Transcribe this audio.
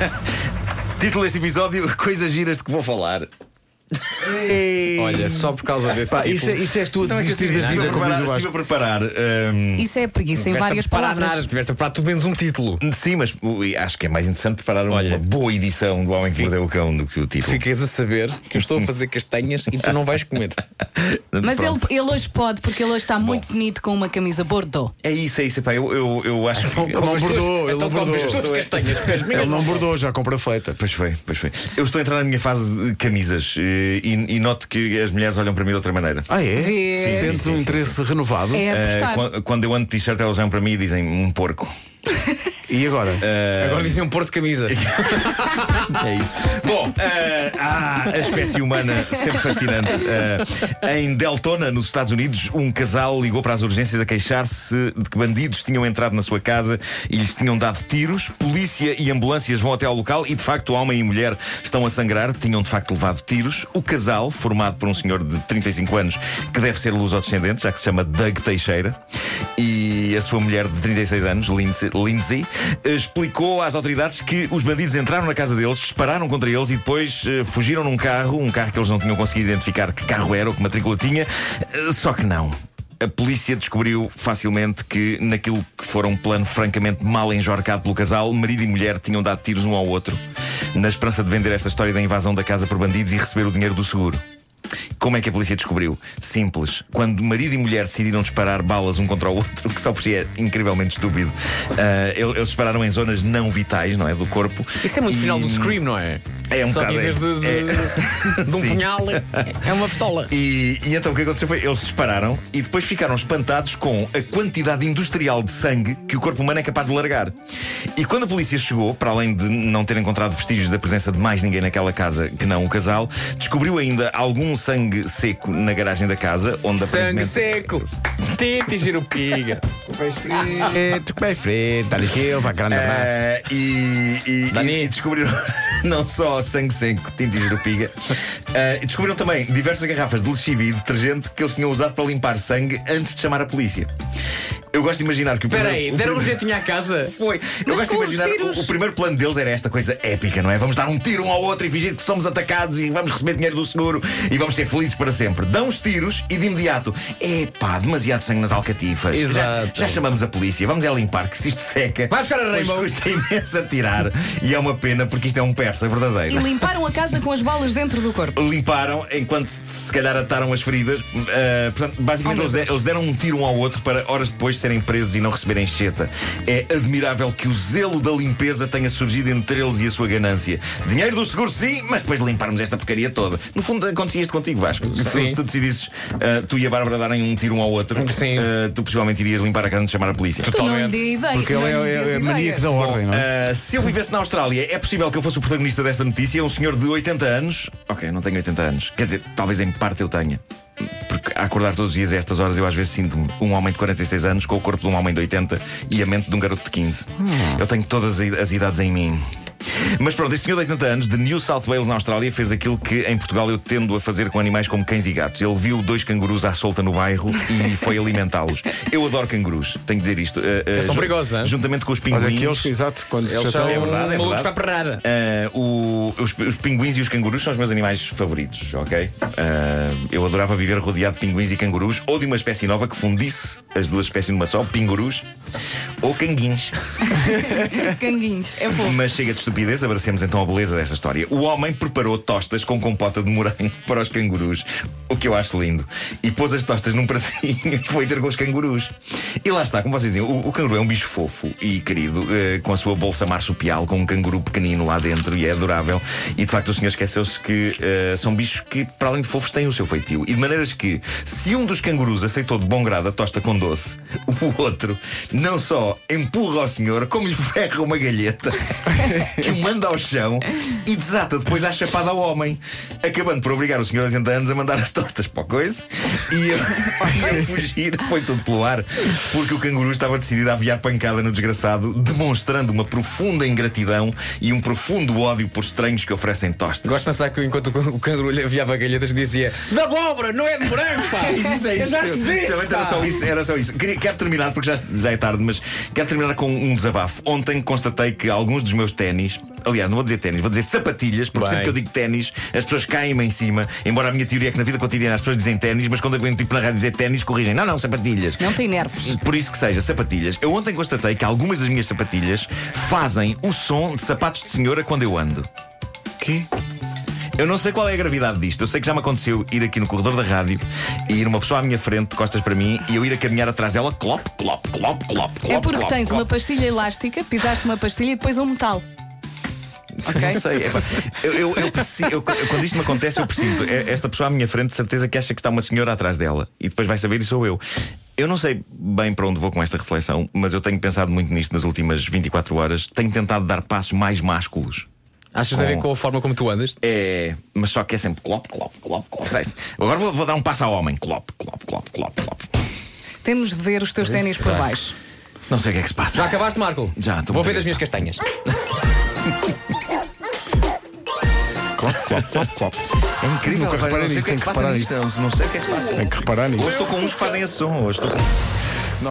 Título deste episódio: Coisas giras de que vou falar. Olha, só por causa desse Pá, título. isso, é- isso és tu a Não, é que eu desistir estive, da estive a vida, como diz preparar, o estive a Vasco. preparar hum, Isso é preguiça em Tiveste várias a preparar palavras. nada, tiveste a preparar pelo menos um título. Sim, mas acho que é mais interessante preparar uma Olha. boa edição do Homem que Mordeu o Cão do que o título. Ficas a saber que eu estou a fazer castanhas e tu não vais comer. Mas ele, Pronto. ele hoje pode, porque ele hoje está muito bonito com uma camisa bordeaux. É isso, é isso. Epá, eu, eu, eu acho que. Ele não bordou, ele então não bordou. Ele não bordou, já compra feita. Pois foi, pois foi. Eu estou a entrar na minha fase de camisas eh, e, e noto que as mulheres olham para mim de outra maneira. Ah, é? Vês? Sentes um interesse renovado? É Eh, apostar. quan- quando eu ando de t-shirt, elas olham para mim e dizem um porco. E agora? Agora dizem um porto de camisa. É isso. Bom, eh, ah, a espécie humana sempre fascinante. Eh, em Deltona, nos Estados Unidos, um casal ligou para as urgências a queixar-se de que bandidos tinham entrado na sua casa e lhes tinham dado tiros. Polícia e ambulâncias vão até ao local e, de facto, o homem e a mulher estão a sangrar. Tinham, de facto, levado tiros. O casal, formado por um senhor de 35 anos, que deve ser luso-descendente, já que se chama Doug Teixeira, e a sua mulher de 36 anos, Lindsay, Lindsay explicou às autoridades que os bandidos entraram na casa deles, dispararam contra eles e depois eh, fugiram num carro, um carro que eles não tinham conseguido identificar que carro era ou que matrícula tinha, eh, só que não. A polícia descobriu facilmente que, naquilo que fora um plano francamente mal enjorcado pelo casal, marido e mulher tinham dado tiros um ao outro, na esperança de vender esta história da invasão da casa por bandidos e receber o dinheiro do seguro. Como é que a polícia descobriu? Simples. Quando marido e mulher decidiram disparar balas um contra o outro, que só por si é incrivelmente estúpido, ah, eles dispararam em zonas não vitais, não é? Do corpo. Isso é muito E- final do Scream, não é? É um Só que em vez de, é. de, de um Sim. punhal, é uma pistola. E, e então o que aconteceu foi eles dispararam e depois ficaram espantados com a quantidade industrial de sangue que o corpo humano é capaz de largar. E quando a polícia chegou, para além de não ter encontrado vestígios da presença de mais ninguém naquela casa que não o casal, descobriu ainda algum sangue seco na garagem da casa, onde Sangue aparentemente. seco, tete e girupiga. É, tu bem frente, dá-lhe aquilo, vai grande abraço. Eh, e, e- Dani. e- e descobriram não só sangue seco, tinta e jerupiga, eh, e descobriram também diversas garrafas de lexívia e detergente que eles tinham usado para limpar sangue antes de chamar a polícia. Eu gosto de imaginar que o primeiro- aí, o deram um jeitinho à casa? Foi. Eu gosto de imaginar tiros. o, o primeiro plano deles era esta coisa épica, não é? Vamos dar um tiro um ao outro e fingir que somos atacados e vamos receber dinheiro do seguro e vamos ser felizes para sempre. Dão os tiros e de imediato, epá, demasiado sangue nas alcatifas. Já, Exato. já chamamos a polícia, vamos é limpar, que se isto seca. Vai buscar a Rainbow. custa imenso a tirar e é uma pena porque isto é um persa E verdadeiro. limparam a casa com as balas dentro do corpo. Limparam enquanto se calhar ataram as feridas. Ah, portanto, basicamente Oh, eles deram um tiro um ao outro para horas depois serem presos e não receberem cheta. É admirável que o zelo da limpeza tenha surgido entre eles e a sua ganância. Dinheiro do seguro, sim, mas depois de limparmos esta porcaria toda. No fundo, acontecia isto contigo, Vasco. Se, Sim. se tu decidisses, ah, tu e a Bárbara darem um tiro um ao outro, Sim. ah, tu possivelmente irias limpar a casa antes de chamar a polícia. Totalmente. Porque não ele é, é, dês é maníaco da ordem, não é? Uh, se eu vivesse na Austrália, é possível que eu fosse o protagonista desta notícia, um senhor de 80 anos. Ok, não tenho 80 anos. Quer dizer, talvez em parte eu tenha. Porque a acordar todos os dias a estas horas eu às vezes sinto-me um homem de 46 anos com o corpo de um homem de 80 e a mente de um garoto de 15. Eu tenho todas as idades em mim. Mas pronto, este senhor de 80 anos, de New South Wales, na Austrália, fez aquilo que em Portugal eu tendo a fazer com animais como cães e gatos. Ele viu dois cangurus à solta no bairro e foi alimentá-los. Eu adoro cangurus, tenho de dizer isto. Uh, uh, São jun- perigosos, hein? Juntamente com os Olha pinguins. aqueles, exato, quando se Eles são É verdade, é malucos para perrar. O- os, os pinguins e os cangurus são os meus animais favoritos, ok? Eu adorava viver rodeado de pinguins e cangurus, ou de uma espécie nova que fundisse as duas espécies numa só, pingurus ou canguins. Canguinhos, é fofo. Mas chega de estupidez, abracemos então a beleza desta história. O homem preparou tostas com compota de morango para os cangurus, o que eu acho lindo. E pôs as tostas num pratinho e foi ter com os cangurus. E lá está, como vocês diziam, o, o canguru é um bicho fofo e querido, eh, com a sua bolsa marsupial, com um canguru pequenino lá dentro e é adorável. E de facto o senhor esqueceu-se que eh, são bichos que, para além de fofos, têm o seu feitio. E de maneiras que, se um dos cangurus aceitou de bom grado a tosta com doce, o outro não só empurra ao senhor, como lhe ferra uma galheta que o manda ao chão e desata depois à chapada ao homem, acabando por obrigar o senhor de 80 anos a mandar as tostas para o coisa e a, e a fugir. Foi tudo pelo ar, porque o canguru estava decidido a aviar pancada no desgraçado, demonstrando uma profunda ingratidão e um profundo ódio por estranhos que oferecem tostas. Gosto de pensar que enquanto o canguru lhe aviava galhetas dizia Da abóbora, não é de morango, pá! Isso é Eu isso. já te disse, Realmente era só isso, era só isso. Quero terminar porque já, já é tarde. Tarde, mas quero terminar com um desabafo. Ontem constatei que alguns dos meus ténis, aliás, não vou dizer ténis, vou dizer sapatilhas, porque Bem. sempre que eu digo ténis, as pessoas caem-me em cima. Embora a minha teoria é que na vida cotidiana as pessoas dizem ténis, mas quando eu venho tipo na rádio dizer ténis, corrigem. Não, não, sapatilhas. Não tem nervos. Por isso que seja, sapatilhas. Eu ontem constatei que algumas das minhas sapatilhas fazem o som de sapatos de senhora quando eu ando. Quê? Eu não sei qual é a gravidade disto. Eu sei que já me aconteceu ir aqui no corredor da rádio e ir uma pessoa à minha frente, de costas para mim, e eu ir a caminhar atrás dela, clop, clop, clop, clop, clop. É porque clop, tens clop. uma pastilha elástica, pisaste uma pastilha e depois um metal. Não sei. epá, eu, eu, eu eu- quando isto me acontece, eu presinto. É- Esta pessoa à minha frente, de certeza que acha que está uma senhora atrás dela e depois vai saber e sou eu. Eu não sei bem para onde vou com esta reflexão, mas eu tenho pensado muito nisto nas últimas 24 horas. Tenho tentado dar passos mais másculos. Achas que tem a ver com a forma como tu andas? É, mas só que é sempre clop, clop, clop, clop. Agora vou, vou dar um passo ao homem. Clop, clop, clop, clop, clop. Temos de ver os teus ténis por baixo. Não sei o que é que se passa. Já acabaste, Marco? Já, estou Vou ver das minhas castanhas. Clop, clop, clop, clop. É incrível. Nunca rapaz, reparei não sei o que é tem que se passa reparar nisto. Não não sei o que é que se passa. Tem que reparar nisso. Hoje estou com uns que fazem esse som. Hoje estou com...